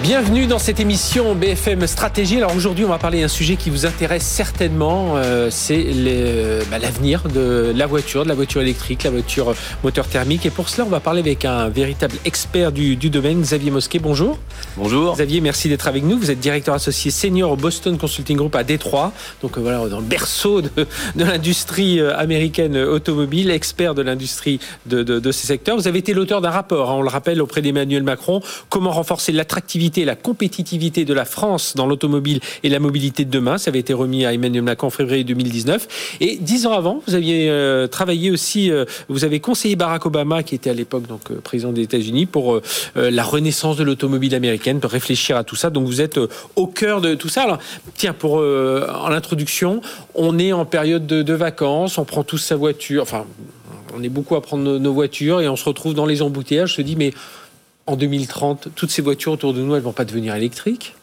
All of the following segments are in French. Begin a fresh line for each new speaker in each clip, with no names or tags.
Bienvenue dans cette émission BFM Stratégie. Alors aujourd'hui, on va parler d'un sujet qui vous intéresse certainement. Euh, c'est bah, l'avenir de la voiture, de la voiture électrique, la voiture moteur thermique. Et pour cela, on va parler avec un véritable expert du, domaine, Xavier Mosquet. Bonjour.
Bonjour.
Xavier, merci d'être avec nous. Vous êtes directeur associé senior au Boston Consulting Group à Détroit. Donc euh, voilà, dans le berceau de, l'industrie euh, américaine automobile, expert de l'industrie de, ces secteurs. Vous avez été l'auteur d'un rapport, hein, on le rappelle, auprès d'Emmanuel Macron, comment renforcer l'attractivité la compétitivité de la France dans l'automobile et la mobilité de demain. Ça avait été remis à Emmanuel Macron en février 2019. Et dix ans avant, vous aviez euh, travaillé aussi, euh, vous avez conseillé Barack Obama, qui était à l'époque donc euh, président des États-Unis, pour la renaissance de l'automobile américaine, pour réfléchir à tout ça. Donc vous êtes au cœur de tout ça. Tiens, pour en l'introduction, on est en période de, vacances, on prend tous sa voiture, enfin on est beaucoup à prendre nos, voitures et on se retrouve dans les embouteillages, se dit mais en 2030, toutes ces voitures autour de nous, elles vont pas devenir électriques?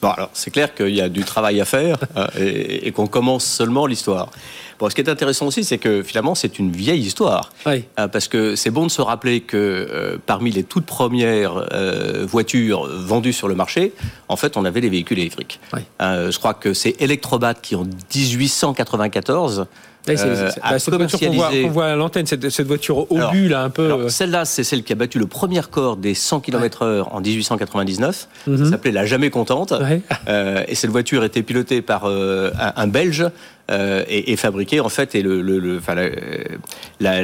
Bon, alors c'est clair qu'il y a du travail à faire hein, et, qu'on commence seulement l'histoire. Bon, ce qui est intéressant aussi, c'est que finalement, c'est une vieille histoire.
Oui.
Hein, parce que c'est bon de se rappeler que euh, parmi les toutes premières euh, voitures vendues sur le marché, en fait, on avait des véhicules électriques.
Oui.
Euh, je crois que c'est Electrobat qui, en 1894,
c'est euh, bah, cette voiture qu'on voit, à l'antenne, cette, voiture au but, là, un peu.
Euh. Celle-là, c'est celle qui a battu le premier corps des 100 km/h en 1899. Ça mhm. s'appelait la Jamais Contente. Euh, et cette voiture était pilotée par un, Belge et, fabriquée, en fait, et le, la,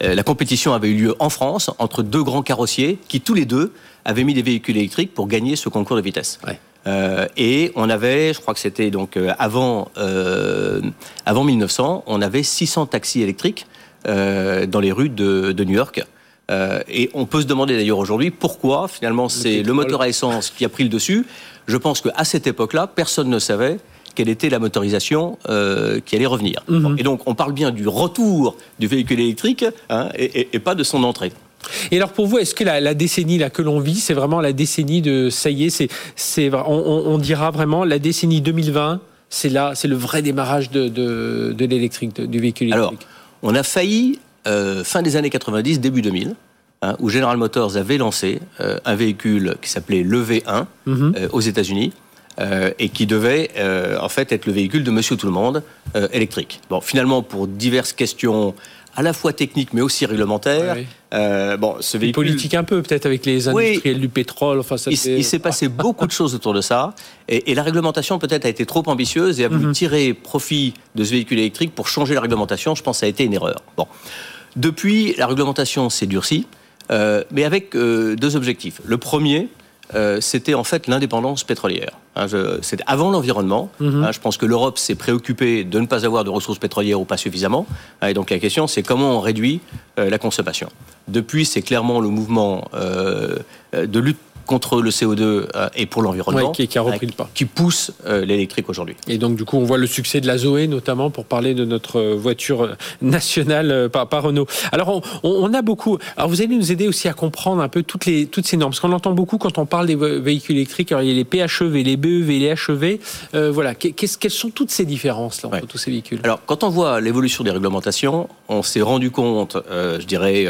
la, compétition avait eu lieu en France entre deux grands carrossiers qui, tous les deux, avaient mis des véhicules électriques pour gagner ce concours de vitesse. Euh, et on avait, je crois que c'était donc euh, avant, euh, avant 1900, on avait 600 taxis électriques dans les rues de, de New York. et on peut se demander d'ailleurs aujourd'hui pourquoi finalement c'est le, moteur à essence qui a pris le dessus. Je pense qu'à cette époque-là, personne ne savait quelle était la motorisation qui allait revenir. Mhm. Et donc on parle bien du retour du véhicule électrique hein, et, pas de son entrée.
Et alors pour vous, est-ce que la, décennie là que l'on vit, c'est vraiment la décennie de ça y est, c'est, c'est on, on, dira vraiment la décennie 2020, c'est là, c'est le vrai démarrage de, de, de l'électrique, du véhicule électrique?
Alors, on a failli euh, fin des années 90, début 2000. Hein, où General Motors avait lancé euh, un véhicule qui s'appelait le V1 mhm. euh, aux États-Unis, et qui devait en fait être le véhicule de Monsieur Tout le Monde électrique. Bon, finalement, pour diverses questions à la fois technique mais aussi réglementaire.
Euh, bon, ce véhicule... politique un peu peut-être avec les industriels du pétrole. Enfin,
ça il, s'est passé beaucoup de choses autour de ça et, la réglementation peut-être a été trop ambitieuse et a voulu mhm. tirer profit de ce véhicule électrique pour changer la réglementation. Je pense que ça a été une erreur. Bon, depuis la réglementation s'est durcie, euh, mais avec euh, deux objectifs. Le premier, euh, c'était en fait l'indépendance pétrolière. Hein, c'était avant l'environnement. Mhm. Hein, je pense que l'Europe s'est préoccupée de ne pas avoir de ressources pétrolières ou pas suffisamment. Hein, et donc la question, c'est comment on réduit euh, la consommation. Depuis, c'est clairement le mouvement euh, de lutte contre le CO2 euh, et pour l'environnement,
qui, a repris le pas,
qui pousse euh, l'électrique aujourd'hui.
Et donc du coup, on voit le succès de la Zoé notamment pour parler de notre voiture nationale par, par Renault. Alors on, a beaucoup. Alors vous allez nous aider aussi à comprendre un peu toutes les toutes ces normes, parce qu'on entend beaucoup quand on parle des véhicules électriques. Alors il y a les PHEV, les BEV, les HEV. Euh, voilà, qu'est-ce quelles sont toutes ces différences là entre tous ces véhicules?
Alors quand on voit l'évolution des réglementations, on s'est rendu compte, je dirais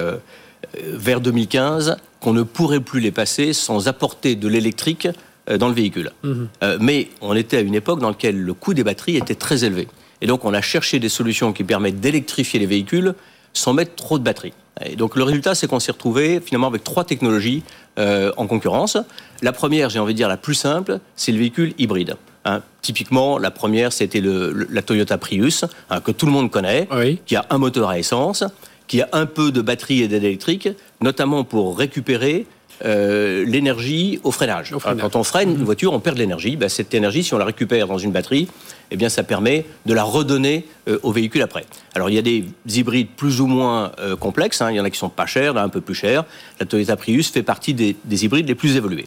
vers 2015 qu'on ne pourrait plus les passer sans apporter de l'électrique euh, dans le véhicule. Mhm. Euh, mais on était à une époque dans laquelle le coût des batteries était très élevé. Et donc on a cherché des solutions qui permettent d'électrifier les véhicules sans mettre trop de batteries. Et donc le résultat, c'est qu'on s'est retrouvé finalement avec trois technologies euh, en concurrence. La première, j'ai envie de dire la plus simple, c'est le véhicule hybride. Hein, typiquement, la première, c'était la Toyota Prius, hein, que tout le monde connaît, qui a un moteur à essence qui a un peu de batterie et d'aide électrique, notamment pour récupérer euh, l'énergie au freinage. quand on freine une mhm. voiture, on perd de l'énergie. Ben, cette énergie, si on la récupère dans une batterie, eh bien, ça permet de la redonner euh, au véhicule après. Alors, il y a des hybrides plus ou moins euh, complexes. Hein. Il y en a qui sont pas chers, là, un peu plus chers. La Toyota Prius fait partie des, des hybrides les plus évolués.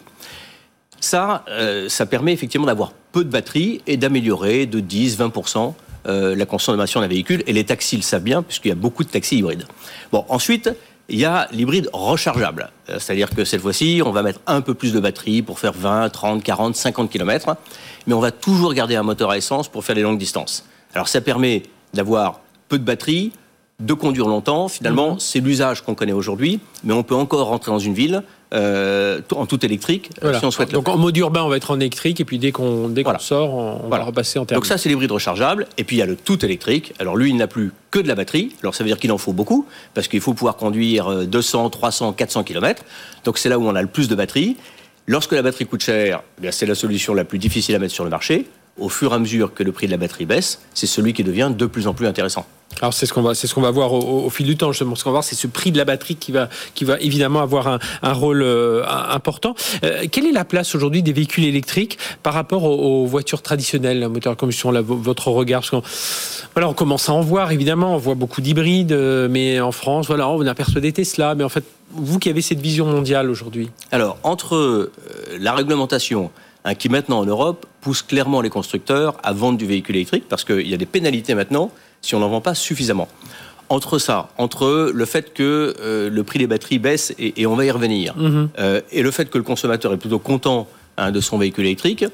Ça, ça permet effectivement d'avoir peu de batterie et d'améliorer de 10-20% euh, la consommation d'un véhicule. Et les taxis le savent bien, puisqu'il y a beaucoup de taxis hybrides. Bon, ensuite, il y a l'hybride rechargeable. Euh, c'est-à-dire que cette fois-ci, on va mettre un peu plus de batterie pour faire 20, 30, 40, 50 km, mais on va toujours garder un moteur à essence pour faire les longues distances. Alors ça permet d'avoir peu de batterie, de conduire longtemps. Finalement,
Mhm.
c'est l'usage qu'on connaît aujourd'hui, mais on peut encore rentrer dans une ville euh, en tout électrique euh,
Voilà.
si on souhaite le
Donc en mode urbain, on va être en électrique, et puis dès qu'on dès qu'on sort, on,
Voilà.
va repasser en thermique.
Donc ça, c'est l'hybride rechargeable. Et puis il y a le tout électrique. Alors lui, il n'a plus que de la batterie. Alors ça veut dire qu'il en faut beaucoup, parce qu'il faut pouvoir conduire euh, 200, 300, 400 km. Donc c'est là où on a le plus de batterie. Lorsque la batterie coûte cher, eh c'est la solution la plus difficile à mettre sur le marché. Au fur et à mesure que le prix de la batterie baisse, c'est celui qui devient de plus en plus intéressant.
Alors c'est ce qu'on va, c'est ce qu'on va voir au, fil du temps justement. Ce qu'on va voir, c'est ce prix de la batterie qui va, qui va évidemment avoir un, un rôle euh, important. Euh, quelle est la place aujourd'hui des véhicules électriques par rapport aux, aux voitures traditionnelles, la moteur à combustion, là, votre regard? Parce qu'on voilà, on commence à en voir évidemment, on voit beaucoup d'hybrides, euh, mais en France, voilà, on aperçoit des Tesla, mais en fait, vous qui avez cette vision mondiale aujourd'hui,
Alors, entre la réglementation hein, qui maintenant en Europe pousse clairement les constructeurs à vendre du véhicule électrique parce qu'il y a des pénalités maintenant si on n'en vend pas suffisamment. Entre ça, entre le fait que euh, le prix des batteries baisse et, et on va y revenir, euh, et le fait que le consommateur est plutôt content hein, de son véhicule électrique,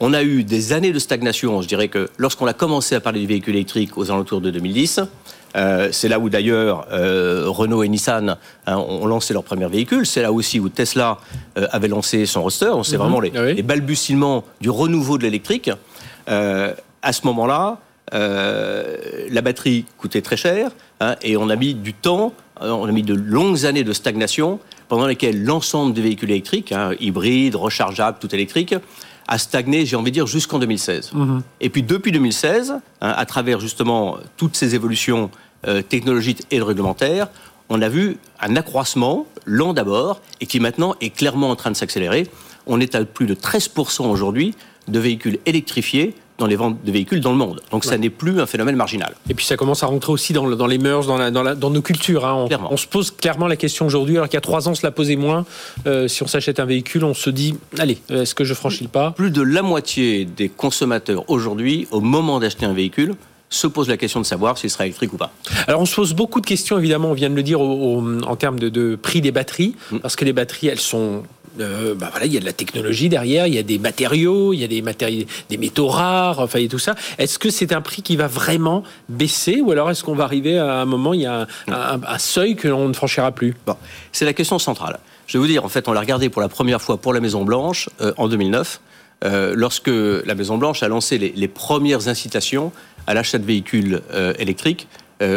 on a eu des années de stagnation. Je dirais que lorsqu'on a commencé à parler du véhicule électrique aux alentours de 2010, euh, c'est là où d'ailleurs euh, Renault et Nissan hein, ont lancé leur premier véhicule. C'est là aussi où Tesla euh, avait lancé son Roadster. C'est vraiment les,
Ah oui.
les balbutiements du renouveau de l'électrique. À ce moment-là, la batterie coûtait très cher hein, et on a mis du temps, on a mis de longues années de stagnation pendant lesquelles l'ensemble des véhicules électriques, hein, hybrides, rechargeables, tout électrique, a stagné, j'ai envie de dire, jusqu'en 2016. Et puis depuis 2016, hein, à travers justement toutes ces évolutions euh, technologiques et réglementaires, on a vu un accroissement, lent d'abord, et qui maintenant est clairement en train de s'accélérer. On est à plus de 13% aujourd'hui de véhicules électrifiés dans les ventes de véhicules dans le monde. Donc ça n'est plus un phénomène marginal.
Et puis ça commence à rentrer aussi dans, le- dans les mœurs, dans, la- dans, la- dans nos cultures. hein. On, se pose clairement la question aujourd'hui, alors qu'il y a trois ans, on se la posait moins. Euh, si on s'achète un véhicule, on se dit, allez, euh, est-ce que je franchis le pas?
Plus de la moitié des consommateurs aujourd'hui, au moment d'acheter un véhicule, se posent la question de savoir s'il sera électrique ou pas.
Alors on se pose beaucoup de questions, évidemment, on vient de le dire, au- au- en termes de, de prix des batteries,
Mm.
parce que les batteries, elles sont... euh, bah voilà, il y a de la technologie derrière, il y a des matériaux, il y a des matériaux, des métaux rares, enfin, il y a tout ça. Est-ce que c'est un prix qui va vraiment baisser, ou alors est-ce qu'on va arriver à un moment, il y a un, un- un seuil que l'on ne franchira plus?
Bon, c'est la question centrale. Je vais vous dire, en fait, on l'a regardé pour la première fois pour la Maison Blanche euh, en 2009, euh, lorsque la Maison Blanche a lancé les, les premières incitations à l'achat de véhicules électriques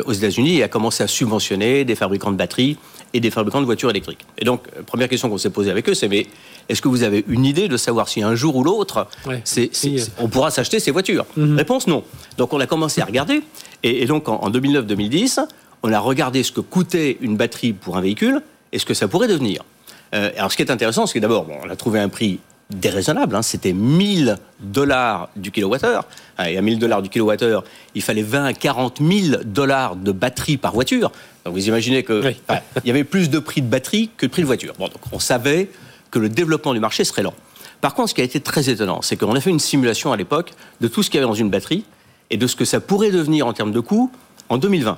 aux États-Unis et a commencé à subventionner des fabricants de batteries et des fabricants de voitures électriques. Et donc, euh, première question qu'on s'est posée avec eux, c'est mais est-ce que vous avez une idée de savoir si un jour ou l'autre,
Ouais.
c'est- on pourra s'acheter ces voitures? Réponse non. Donc on a commencé à regarder. Et, et donc en, en 2009-2010, on a regardé ce que coûtait une batterie pour un véhicule et ce que ça pourrait devenir. Euh, alors ce qui est intéressant, c'est que d'abord, bon, on a trouvé un prix déraisonnable. hein, C'était 1000 dollars du kilowattheure. Et à 1000 dollars du kilowattheure, il fallait 20 à 40 000 dollars de batterie par voiture. Donc vous imaginez que
Oui.
enfin, il y avait plus de prix de batterie que de prix de voiture. Bon, donc on savait que le développement du marché serait lent. Par contre, ce qui a été très étonnant, c'est qu'on a fait une simulation à l'époque de tout ce qu'il y avait dans une batterie et de ce que ça pourrait devenir en termes de coût en 2020.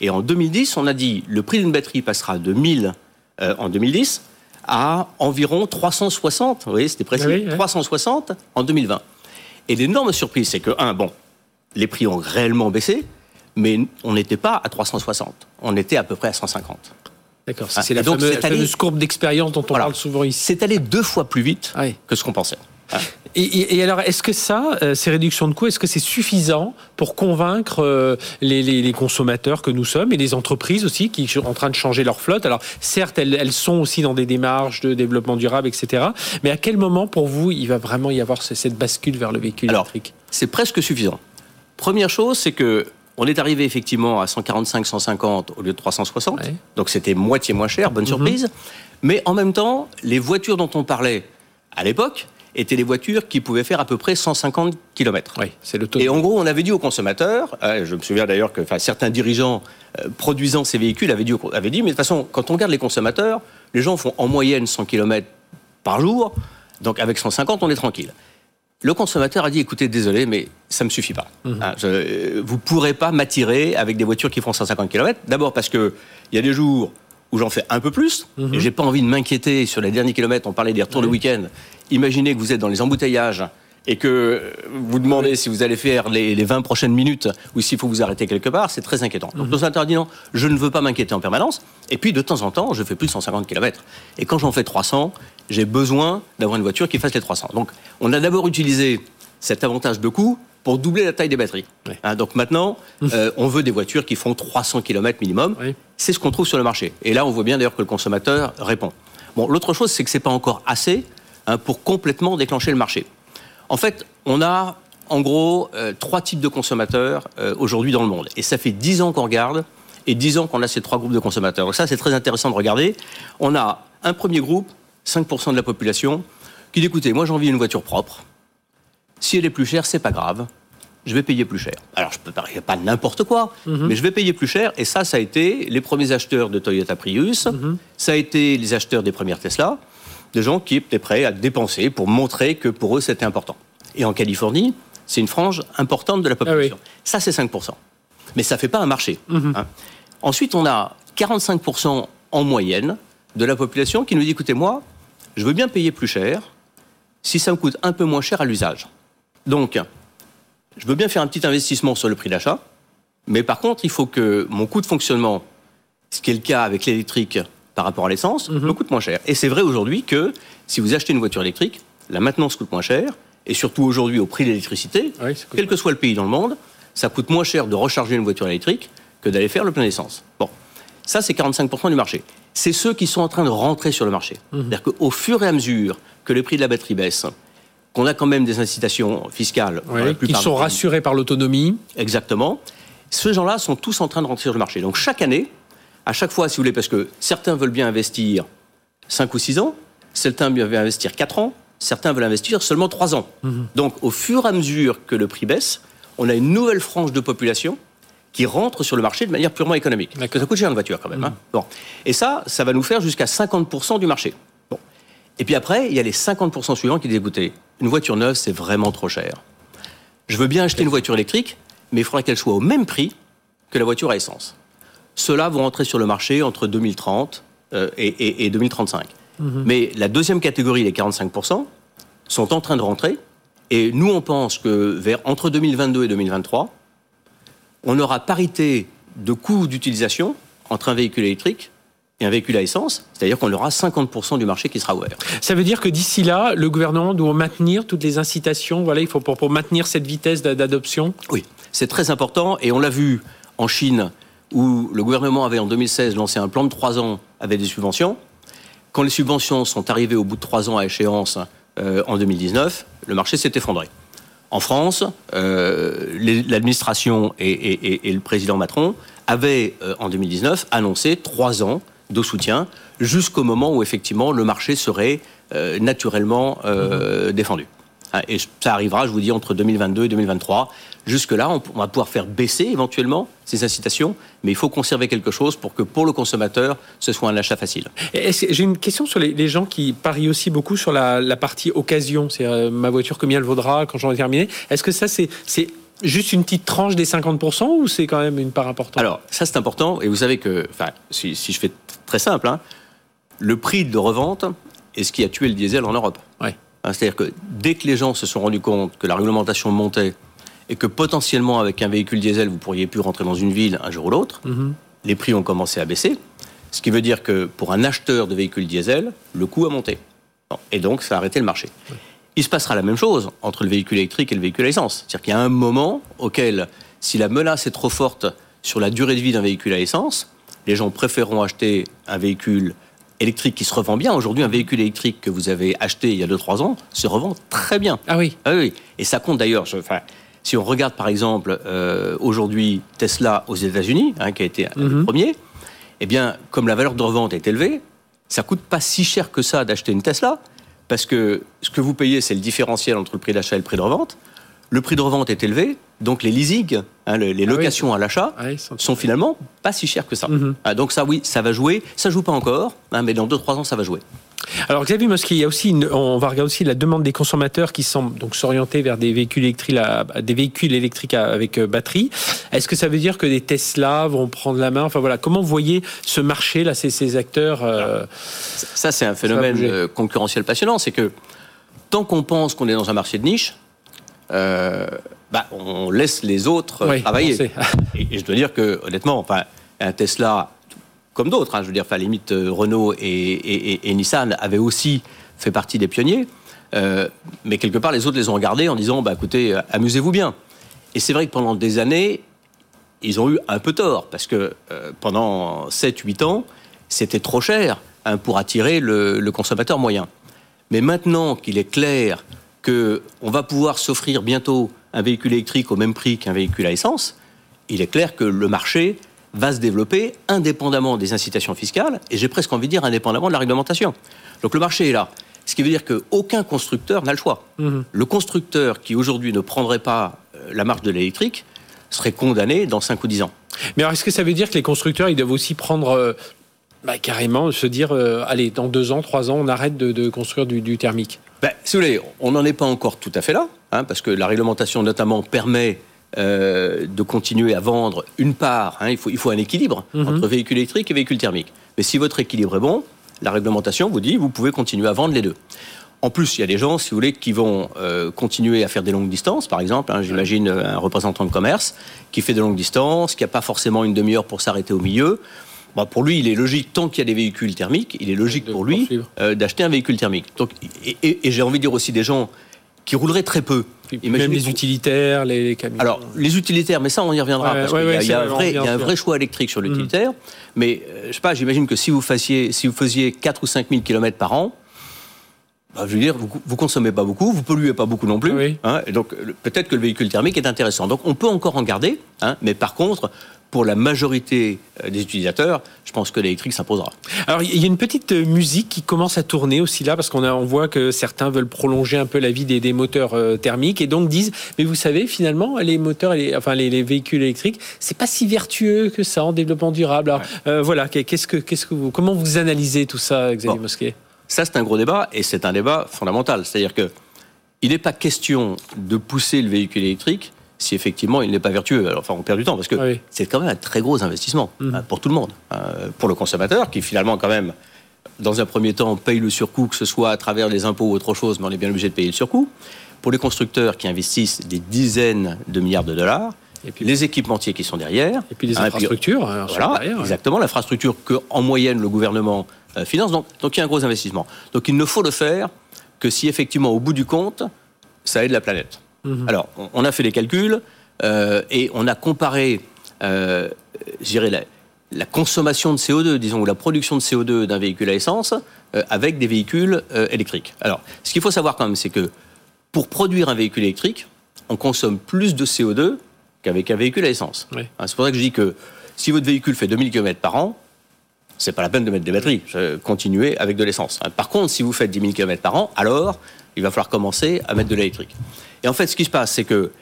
Et en 2010, on a dit le prix d'une batterie passera de 1000 euh, en 2010 à environ 360. Vous voyez, c'était précis.
Ah oui, ouais.
360 en 2020. Et l'énorme surprise, c'est que, un, bon, les prix ont réellement baissé, mais on n'était pas à 360. On était à peu près à 150.
D'accord,
Ah,
c'est la
donc,
fameuse, fameuse courbe d'expérience dont on
Voilà.
parle souvent ici.
C'est allé deux fois plus vite
Ah oui.
que ce qu'on pensait. Hein.
Et, alors, est-ce que ça, euh, ces réductions de coûts, est-ce que c'est suffisant pour convaincre euh, les, les- les consommateurs que nous sommes et les entreprises aussi qui sont en train de changer leur flotte? Alors, certes, elles, elles sont aussi dans des démarches de développement durable, etc. Mais à quel moment, pour vous, il va vraiment y avoir ce- cette bascule vers le véhicule
Alors,
électrique?
c'est presque suffisant. Première chose, c'est que on est arrivé effectivement à 145, 150 au lieu de 360.
Ouais.
Donc c'était moitié moins cher, bonne surprise. Mais en même temps, les voitures dont on parlait à l'époque étaient les voitures qui pouvaient faire à peu près 150 km.
Oui, c'est le taux.
Et en gros, on avait dit aux consommateurs, euh, je me souviens d'ailleurs que enfin, certains dirigeants euh, produisant ces véhicules avaient dit, aux- avaient dit, mais de toute façon, quand on regarde les consommateurs, les gens font en moyenne 100 km par jour, donc avec 150, on est tranquille. Le consommateur a dit, écoutez, désolé, mais ça ne me suffit pas. Hein, je- euh, vous ne pourrez pas m'attirer avec des voitures qui font 150 km. D'abord parce qu'il y a des jours où j'en fais un peu plus, et j'ai pas envie de m'inquiéter sur les derniers kilomètres, on parlait des retours de week-end. Imaginez que vous êtes dans les embouteillages et que vous demandez si vous allez faire les, les 20 prochaines minutes ou s'il faut vous arrêter quelque part, c'est très inquiétant. Donc, le consommateur dit non, je ne veux pas m'inquiéter en permanence. Et puis, de temps en temps, je fais plus de 150 km. Et quand j'en fais 300, j'ai besoin d'avoir une voiture qui fasse les 300. Donc, on a d'abord utilisé cet avantage de coût pour doubler la taille des batteries.
Oui.
Hein, donc maintenant, euh, on veut des voitures qui font 300 km minimum.
Oui.
C'est ce qu'on trouve sur le marché. Et là, on voit bien d'ailleurs que le consommateur répond. Bon, l'autre chose, c'est que c'est pas encore assez hein, pour complètement déclencher le marché. En fait, on a en gros euh, trois types de consommateurs euh, aujourd'hui dans le monde. Et ça fait 10 ans qu'on regarde et 10 ans qu'on a ces trois groupes de consommateurs. Donc ça, c'est très intéressant de regarder. On a un premier groupe, 5% de la population, qui dit écoutez, moi j'ai envie d'une voiture propre. Si elle est plus chère, c'est pas grave. Je vais payer plus cher. Alors, je peux pas, pas n'importe quoi, mais je vais payer plus cher. Et ça, ça a été les premiers acheteurs de Toyota Prius. Ça a été les acheteurs des premières Tesla. Des gens qui étaient prêts à dépenser pour montrer que pour eux, c'était important. Et en Californie, c'est une frange importante de la population. Ça, c'est 5%. Mais ça fait pas un marché. hein. Ensuite, on a 45% en moyenne de la population qui nous dit, écoutez, moi, je veux bien payer plus cher si ça me coûte un peu moins cher à l'usage. Donc, je veux bien faire un petit investissement sur le prix d'achat, mais par contre, il faut que mon coût de fonctionnement, ce qui est le cas avec l'électrique par rapport à l'essence, me coûte moins cher. Et c'est vrai aujourd'hui que si vous achetez une voiture électrique, la maintenance coûte moins cher, et surtout aujourd'hui au prix de l'électricité,
Oui, coûte
quel que soit le pays dans le monde, ça coûte moins cher de recharger une voiture électrique que d'aller faire le plein d'essence. Bon, ça c'est 45% du marché. C'est ceux qui sont en train de rentrer sur le marché. C'est-à-dire qu'au fur et à mesure que le prix de la batterie baisse, qu'on a quand même des incitations fiscales
Oui, qui sont rassurés par l'autonomie.
Exactement. Ces gens-là sont tous en train de rentrer sur le marché. Donc chaque année, à chaque fois, si vous voulez, parce que certains veulent bien investir 5 ou 6 ans, certains veulent investir 4 ans, certains veulent investir seulement 3 ans. Donc au fur et à mesure que le prix baisse, on a une nouvelle frange de population qui rentre sur le marché de manière purement économique. Parce que ça coûte cher une voiture quand même. hein. Bon. Et ça, ça va nous faire jusqu'à 50% du marché. Bon. Et puis après, il y a les 50% suivants qui disent écoutez, une voiture neuve, c'est vraiment trop cher. Je veux bien acheter une voiture électrique, mais il faudra qu'elle soit au même prix que la voiture à essence. Ceux-là vont entrer sur le marché entre 2030 euh, et, et- et 2035. Mais la deuxième catégorie, les 45%, sont en train de rentrer. Et nous, on pense que vers entre 2022 et 2023, on aura parité de coût d'utilisation entre un véhicule électrique et un véhicule à essence, c'est-à-dire qu'on aura 50% du marché qui sera ouvert.
Ça veut dire que d'ici là, le gouvernement doit maintenir toutes les incitations. Voilà, il faut pour, pour maintenir cette vitesse d'a- d'adoption?
Oui, c'est très important et on l'a vu en Chine où le gouvernement avait en 2016 lancé un plan de trois ans avec des subventions. Quand les subventions sont arrivées au bout de trois ans à échéance euh, en 2019, le marché s'est effondré. En France, euh, l'administration et, et- et- et le président Macron avaient euh, en 2019 annoncé trois ans de soutien jusqu'au moment où effectivement le marché serait euh, naturellement euh, défendu. Hein, Et ça arrivera, je vous dis, entre 2022 et 2023. Jusque-là, on va pouvoir faire baisser éventuellement ces incitations, mais il faut conserver quelque chose pour que pour le consommateur, ce soit un achat facile.
J'ai une question sur les, gens qui parient aussi beaucoup sur la, partie occasion. C'est euh, ma voiture, combien elle vaudra quand j'en ai terminé. Est-ce que ça, c'est juste une petite tranche des 50% ou c'est quand même une part importante?
Alors, ça c'est important, et vous savez que, enfin, si, si je fais très simple, hein, le prix de revente est ce qui a tué le diesel en Europe.
Ouais.
Hein, C'est-à-dire que dès que les gens se sont rendus compte que la réglementation montait et que potentiellement avec un véhicule diesel vous pourriez plus rentrer dans une ville un jour ou l'autre, les prix ont commencé à baisser. Ce qui veut dire que pour un acheteur de véhicules diesel, le coût a monté. Et donc ça a arrêté le marché. Il se passera la même chose entre le véhicule électrique et le véhicule à essence. C'est-à-dire qu'il y a un moment auquel, si la menace est trop forte sur la durée de vie d'un véhicule à essence, les gens préféreront acheter un véhicule électrique qui se revend bien. Aujourd'hui, un véhicule électrique que vous avez acheté il y a 2-3 ans se revend très bien.
Ah oui.
Ah oui, et ça compte d'ailleurs. Enfin, si on regarde par exemple euh, aujourd'hui Tesla aux États-Unis, hein, qui a été des
Mhm.
premiers, eh bien, comme la valeur de revente est élevée, ça coûte pas si cher que ça d'acheter une Tesla, parce que ce que vous payez, c'est le différentiel entre le prix d'achat et le prix de revente. Le prix de revente est élevé, donc les leasing, hein, le- les
Ah oui,
locations à l'achat,
Ah oui, sont-
sont finalement pas si chères que ça.
Mhm.
Ah, donc ça, oui, ça va jouer. Ça joue pas encore, hein, mais dans 2-3 ans, ça va jouer.
Alors Xavier Mosquet, il y a aussi une- on va regarder aussi la demande des consommateurs qui semblent donc s'orienter vers des véhicules électriques, à- des véhicules électriques avec euh, batterie. Est-ce que ça veut dire que des Tesla vont prendre la main? Enfin voilà, comment vous voyez ce marché là, ces, ces acteurs euh,
Ça, c'est un phénomène euh, concurrentiel passionnant. C'est que tant qu'on pense qu'on est dans un marché de niche, bah, on laisse les autres travailler. Et, je dois dire que, honnêtement, enfin, un Tesla, comme d'autres, hein, je veux dire, enfin, limite, Renault et, Nissan avaient aussi fait partie des pionniers. mais quelque part, les autres les ont regardés en disant, bah, écoutez, amusez-vous bien. Et c'est vrai que pendant des années, ils ont eu un peu tort, parce que euh, pendant 7-8 ans, c'était trop cher hein, pour attirer le, consommateur moyen. Mais maintenant qu'il est clair qu'on va pouvoir s'offrir bientôt un véhicule électrique au même prix qu'un véhicule à essence, il est clair que le marché va se développer indépendamment des incitations fiscales, et j'ai presque envie de dire indépendamment de la réglementation. Donc le marché est là. Ce qui veut dire qu'aucun constructeur n'a le choix. Mmh. Le constructeur qui aujourd'hui ne prendrait pas euh, la marche de l'électrique serait condamné dans 5 ou 10 ans.
Mais alors, est-ce que ça veut dire que les constructeurs, ils doivent aussi prendre euh, bah, carrément se dire, euh, allez, dans 2 ans, 3 ans, on arrête de, construire du, thermique?
Ben, Si vous voulez, on n'en est pas encore tout à fait là, hein, parce que la réglementation notamment permet de continuer à vendre une part, hein, il, faut, il faut un équilibre mhm. entre véhicules électriques et véhicules thermiques. Mais si votre équilibre est bon, la réglementation vous dit, vous pouvez continuer à vendre les deux. En plus, il y a des gens, si vous voulez, qui vont euh, continuer à faire des longues distances, par exemple. Hein, j'imagine euh, un représentant de commerce qui fait des longues distances, qui n'a pas forcément une demi-heure pour s'arrêter au milieu. pour lui, il est logique, tant qu'il y a des véhicules thermiques, il est logique pour lui euh, d'acheter un véhicule thermique. Donc, et, j'ai envie de dire aussi des gens qui rouleraient très peu.
Même les utilitaires, les, camions.
Alors, les utilitaires, mais ça, on y reviendra. parce qu'il y, a, un vrai, choix électrique sur l'utilitaire. Mm. Mais, je sais pas, j'imagine que si vous, fassiez, si vous faisiez 4 ou 5 000 km par an, bah, je veux dire, vous, vous consommez pas beaucoup, vous polluez pas beaucoup non plus. Hein, et donc, peut-être que le véhicule thermique est intéressant. Donc, on peut encore en garder, hein, mais par contre, pour la majorité euh, des utilisateurs, je pense que l'électrique s'imposera.
Alors, il y a une petite euh, musique qui commence à tourner aussi là, parce qu'on on voit que certains veulent prolonger un peu la vie des, moteurs euh, thermiques et donc disent, mais vous savez, finalement, les moteurs, les, enfin les, véhicules électriques, c'est pas si vertueux que ça en développement durable. Alors, voilà, qu'est-ce que, qu'est-ce que vous, comment vous analysez tout ça, Xavier Mosquet?
Ça, c'est un gros débat et c'est un débat fondamental. C'est-à-dire que il n'est pas question de pousser le véhicule électrique si effectivement il n'est pas vertueux. Alors, enfin, on perd du temps parce que c'est quand même un très gros investissement mmh. hein, pour tout le monde. Euh, pour le consommateur qui finalement quand même, dans un premier temps, paye le surcoût, que ce soit à travers les impôts ou autre chose, mais on est bien obligé de payer le surcoût. Pour les constructeurs qui investissent des dizaines de milliards de dollars, et puis, les équipementiers qui sont derrière.
Et puis les hein, infrastructures.
Hein, voilà, exactement. L'infrastructure que, en moyenne, le gouvernement euh, finance. Donc, donc il y a un gros investissement. Donc il ne faut le faire que si effectivement, au bout du compte, ça aide la planète. Mhm. Alors, on, a fait les calculs euh, et on a comparé, euh, la, la, consommation de CO2, disons, ou la production de CO2 d'un véhicule à essence euh, avec des véhicules électriques. Alors, ce qu'il faut savoir quand même, c'est que pour produire un véhicule électrique, on consomme plus de CO2 qu'avec un véhicule à essence. Hein, c'est pour ça que je dis que si votre véhicule fait 2000 km par an, c'est pas la peine de mettre des batteries. Continuez avec de l'essence. Par contre, si vous faites 10 000 km par an, alors il va falloir commencer à mettre de l'électrique. Et en fait, ce qui se passe, c'est que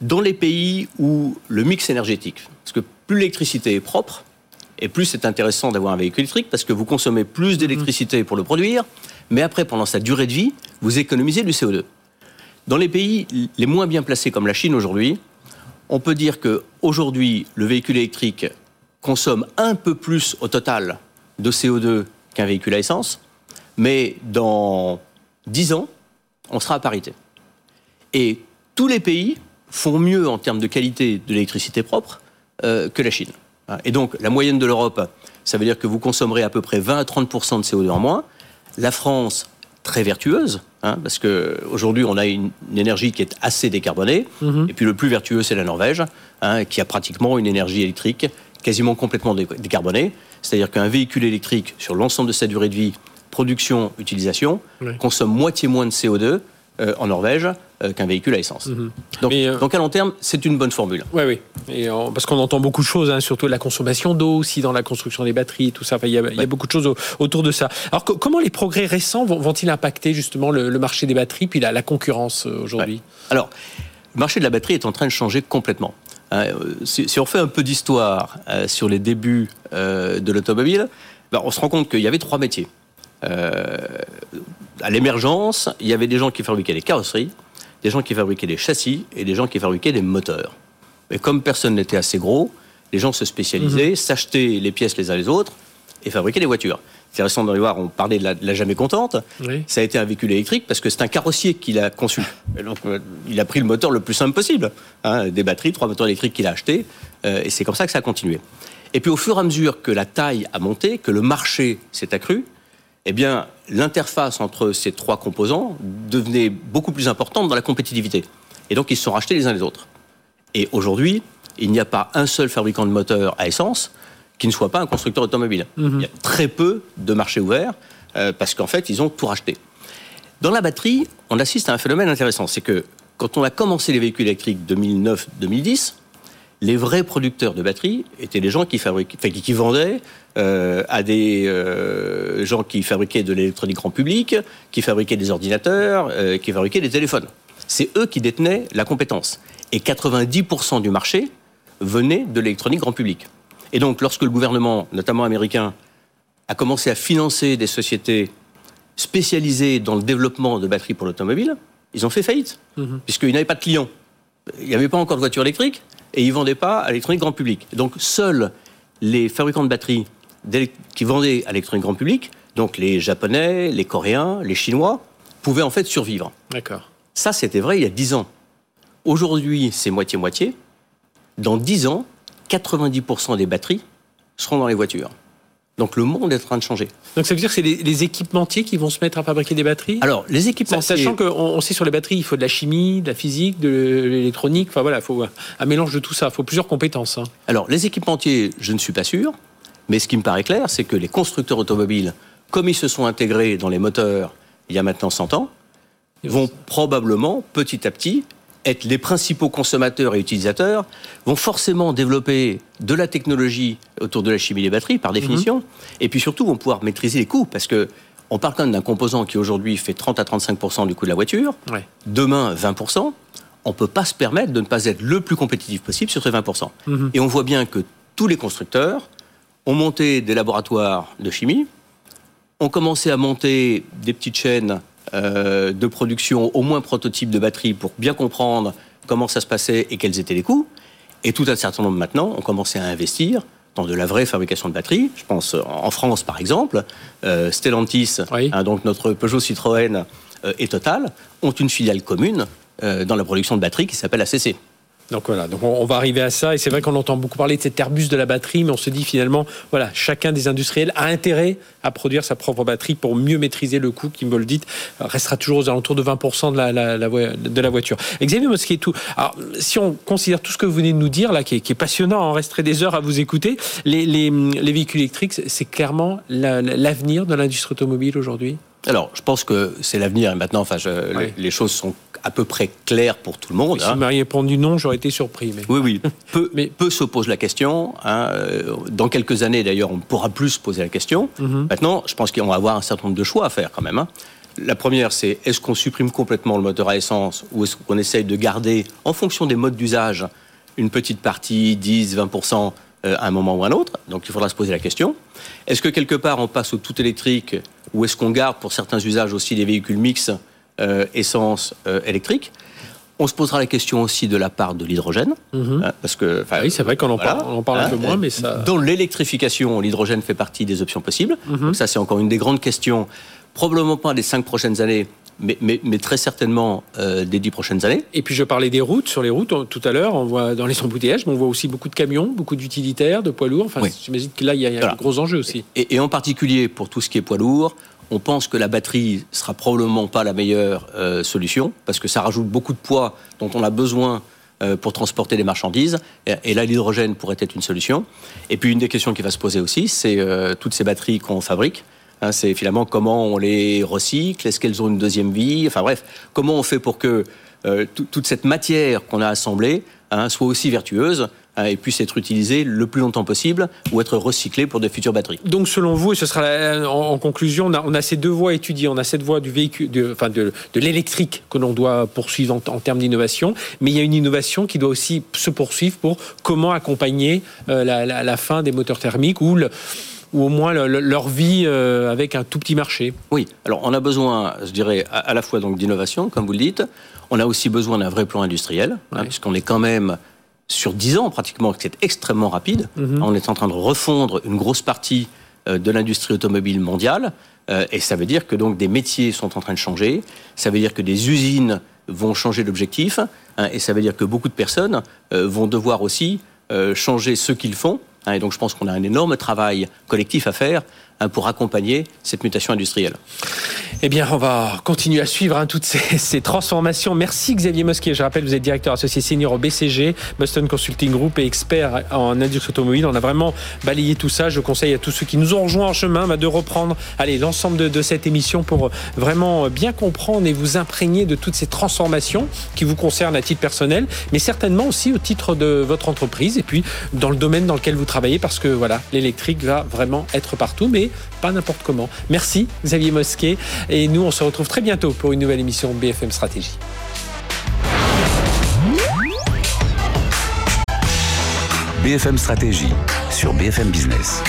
dans les pays où le mix énergétique, parce que plus l'électricité est propre, et plus c'est intéressant d'avoir un véhicule électrique, parce que vous consommez plus d'électricité pour le produire, mais après, pendant sa durée de vie, vous économisez du CO2. Dans les pays les moins bien placés comme la Chine aujourd'hui, on peut dire que aujourd'hui, le véhicule électrique consomme un peu plus au total de CO2 qu'un véhicule à essence, mais dans 10 ans, on sera à parité. Et tous les pays font mieux en termes de qualité de l'électricité propre euh, que la Chine. Et donc, la moyenne de l'Europe, ça veut dire que vous consommerez à peu près 20 à 30% de CO2 en moins. La France, très vertueuse, hein, parce qu'aujourd'hui, on a une, énergie qui est assez décarbonée. Mm-hmm. Et puis, le plus vertueux, c'est la Norvège, hein, qui a pratiquement une énergie électrique quasiment complètement décarbonée. C'est-à-dire qu'un véhicule électrique, sur l'ensemble de sa durée de vie, production, utilisation, consomme moitié moins de CO2 euh, en Norvège euh, qu'un véhicule à essence. Mhm. Euh, donc, à long terme, c'est une bonne formule.
Oui, oui. Et, parce qu'on entend beaucoup de choses, hein, surtout la consommation d'eau aussi dans la construction des batteries, tout ça. il, y a, beaucoup de choses autour de ça. Alors comment les progrès récents vont-ils impacter justement le, marché des batteries puis la, la concurrence aujourd'hui?
Alors, le marché de la batterie est en train de changer complètement. Euh, si, on fait un peu d'histoire sur les débuts de l'automobile, ben, on se rend compte qu'il y avait trois métiers. À l'émergence, il y avait des gens qui fabriquaient les carrosseries, des gens qui fabriquaient les châssis et des gens qui fabriquaient les moteurs. Mais comme personne n'était assez gros, les gens se spécialisaient, mhm. s'achetaient les pièces les uns les autres et fabriquaient les voitures. c'est récent de voir, on parlait de la, jamais contente. Ça a été un véhicule électrique parce que c'est un carrossier qu'il a conçu. donc, euh, il a pris le moteur le plus simple possible. Hein, des batteries, trois moteurs électriques qu'il a achetés. Euh, et c'est comme ça que ça a continué. Et puis au fur et à mesure que la taille a monté, que le marché s'est accru, eh bien, l'interface entre ces trois composants devenait beaucoup plus importante dans la compétitivité. Et donc, ils se sont rachetés les uns les autres. Et aujourd'hui, il n'y a pas un seul fabricant de moteurs à essence qui ne soit pas un constructeur automobile. Mhm. Il y a très peu de marchés ouverts euh, parce qu'en fait, ils ont tout racheté. Dans la batterie, on assiste à un phénomène intéressant. C'est que quand on a commencé les véhicules électriques 2009-2010, les vrais producteurs de batteries étaient les gens qui, qui vendaient euh, à des euh, gens qui fabriquaient de l'électronique grand public, qui fabriquaient des ordinateurs, qui fabriquaient des téléphones. C'est eux qui détenaient la compétence. Et 90% du marché venait de l'électronique grand public. Et donc, lorsque le gouvernement, notamment américain, a commencé à financer des sociétés spécialisées dans le développement de batteries pour l'automobile, ils ont fait faillite, mhm. puisqu'ils n'avaient pas de clients. Il n'y avait pas encore de voitures électriques et ils ne vendaient pas à l'électronique grand public. Donc, seuls les fabricants de batteries qui vendaient à l'électronique grand public, donc les Japonais, les Coréens, les Chinois, pouvaient en fait survivre.
D'accord.
Ça, c'était vrai il y a 10 ans. Aujourd'hui, c'est moitié-moitié. Dans 10 ans, 90% des batteries seront dans les voitures. Donc le monde est en train de changer.
Donc ça veut dire que c'est les, équipementiers qui vont se mettre à fabriquer des batteries?
Alors les équipementiers...
Sachant qu'on on sait sur les batteries, il faut de la chimie, de la physique, de l'électronique, enfin voilà, il faut un mélange de tout ça, il faut plusieurs compétences. Hein.
Alors les équipementiers, je ne suis pas sûr, mais ce qui me paraît clair, c'est que les constructeurs automobiles, comme ils se sont intégrés dans les moteurs il y a maintenant 100 ans, vont probablement petit à petit être les principaux consommateurs et utilisateurs, vont forcément développer de la technologie autour de la chimie des batteries, par définition, mhm. et puis surtout vont pouvoir maîtriser les coûts, parce que on parle quand même d'un composant qui aujourd'hui fait 30 à 35% du coût de la voiture, demain 20 on ne peut pas se permettre de ne pas être le plus compétitif possible sur ces 20 mhm. Et on voit bien que tous les constructeurs ont monté des laboratoires de chimie, ont commencé à monter des petites chaînes euh, de production, au moins prototype de batterie, pour bien comprendre comment ça se passait et quels étaient les coûts. Et tout un certain nombre maintenant ont commencé à investir dans de la vraie fabrication de batteries. Je pense en France, par exemple, euh, Stellantis, hein, donc notre Peugeot Citroën euh, et Total, ont une filiale commune dans la production de batteries qui s'appelle ACC.
Donc voilà, donc on, va arriver à ça. Et c'est vrai qu'on entend beaucoup parler de cet Airbus de la batterie, mais on se dit finalement, voilà, chacun des industriels a intérêt à produire sa propre batterie pour mieux maîtriser le coût, qui, me le dites, restera toujours aux alentours de 20% de la, de la voiture. Xavier. Alors, si on considère tout ce que vous venez de nous dire, là, qui est, passionnant, on resterait des heures à vous écouter, les véhicules électriques, c'est clairement l'avenir de l'industrie automobile aujourd'hui?
Alors, je pense que c'est l'avenir. Et maintenant, enfin, les choses sont à peu près claires pour tout le monde.
Si hein. vous m'aviez répondu non, j'aurais été surpris.
Oui, oui. Peu, mais... peu se pose la question. Hein. Euh, dans quelques années, d'ailleurs, on ne pourra plus se poser la question. Mhm. Maintenant, je pense qu'on va avoir un certain nombre de choix à faire quand même. Hein. La première, c'est est-ce qu'on supprime complètement le moteur à essence ou est-ce qu'on essaye de garder, en fonction des modes d'usage, une petite partie, 10, 20% euh, à un moment ou à un autre. Donc il faudra se poser la question. Est-ce que quelque part on passe au tout électrique ou est-ce qu'on garde pour certains usages aussi des véhicules mix euh, essence euh, électrique? On se posera la question aussi de la part de l'hydrogène,
mhm. hein, parce que oui, c'est vrai qu'on en parle, on en parle un peu moins, mais ça.
Dans l'électrification, l'hydrogène fait partie des options possibles. Mhm. Donc ça, c'est encore une des grandes questions, probablement pas les cinq prochaines années, mais, très certainement euh, des dix prochaines années.
Et puis je parlais des routes. Sur les routes, tout à l'heure, on voit dans les embouteillages, mais on voit aussi beaucoup de camions, beaucoup d'utilitaires, de poids lourds. Enfin, j'imagine que là, il y a, un gros enjeu aussi.
Et, en particulier pour tout ce qui est poids lourd, on pense que la batterie sera probablement pas la meilleure euh, solution parce que ça rajoute beaucoup de poids dont on a besoin euh, pour transporter des marchandises. Et, là, l'hydrogène pourrait être une solution. Et puis une des questions qui va se poser aussi, c'est toutes ces batteries qu'on fabrique. Hein, c'est finalement comment on les recycle, est-ce qu'elles ont une deuxième vie, enfin bref, comment on fait pour que euh, toute cette matière qu'on a assemblée hein, soit aussi vertueuse hein, et puisse être utilisée le plus longtemps possible ou être recyclée pour de futures batteries.
Donc selon vous, et ce sera en, conclusion, on a, ces deux voies étudiées, on a cette voie du véhicule, de, enfin de, l'électrique que l'on doit poursuivre en, termes d'innovation, mais il y a une innovation qui doit aussi se poursuivre pour comment accompagner euh, la, la, fin des moteurs thermiques ou le, ou au moins leur vie euh, avec un tout petit marché
Oui, alors on a besoin, je dirais, à, la fois donc d'innovation, comme vous le dites, on a aussi besoin d'un vrai plan industriel, hein, puisqu'on est quand même sur 10 ans pratiquement, c'est extrêmement rapide. Mhm. On est en train de refondre une grosse partie de l'industrie automobile mondiale. Et ça veut dire que donc des métiers sont en train de changer. Ça veut dire que des usines vont changer d'objectif. Hein, et ça veut dire que beaucoup de personnes vont devoir aussi changer ce qu'ils font. Hein, et donc je pense qu'on a un énorme travail collectif à faire pour accompagner cette mutation industrielle.
Eh bien, on va continuer à suivre hein, toutes ces, transformations. Merci Xavier Mosquier. Je rappelle, vous êtes directeur associé senior au BCG, Boston Consulting Group et expert en industrie automobile. On a vraiment balayé tout ça. Je conseille à tous ceux qui nous ont rejoints en chemin bah, de reprendre l'ensemble de, de, cette émission pour vraiment bien comprendre et vous imprégner de toutes ces transformations qui vous concernent à titre personnel, mais certainement aussi au titre de votre entreprise et puis dans le domaine dans lequel vous travaillez parce que voilà, l'électrique va vraiment être partout. Pas n'importe comment. Merci Xavier Mosquet et nous on se retrouve très bientôt pour une nouvelle émission BFM Stratégie.
BFM Stratégie sur BFM Business.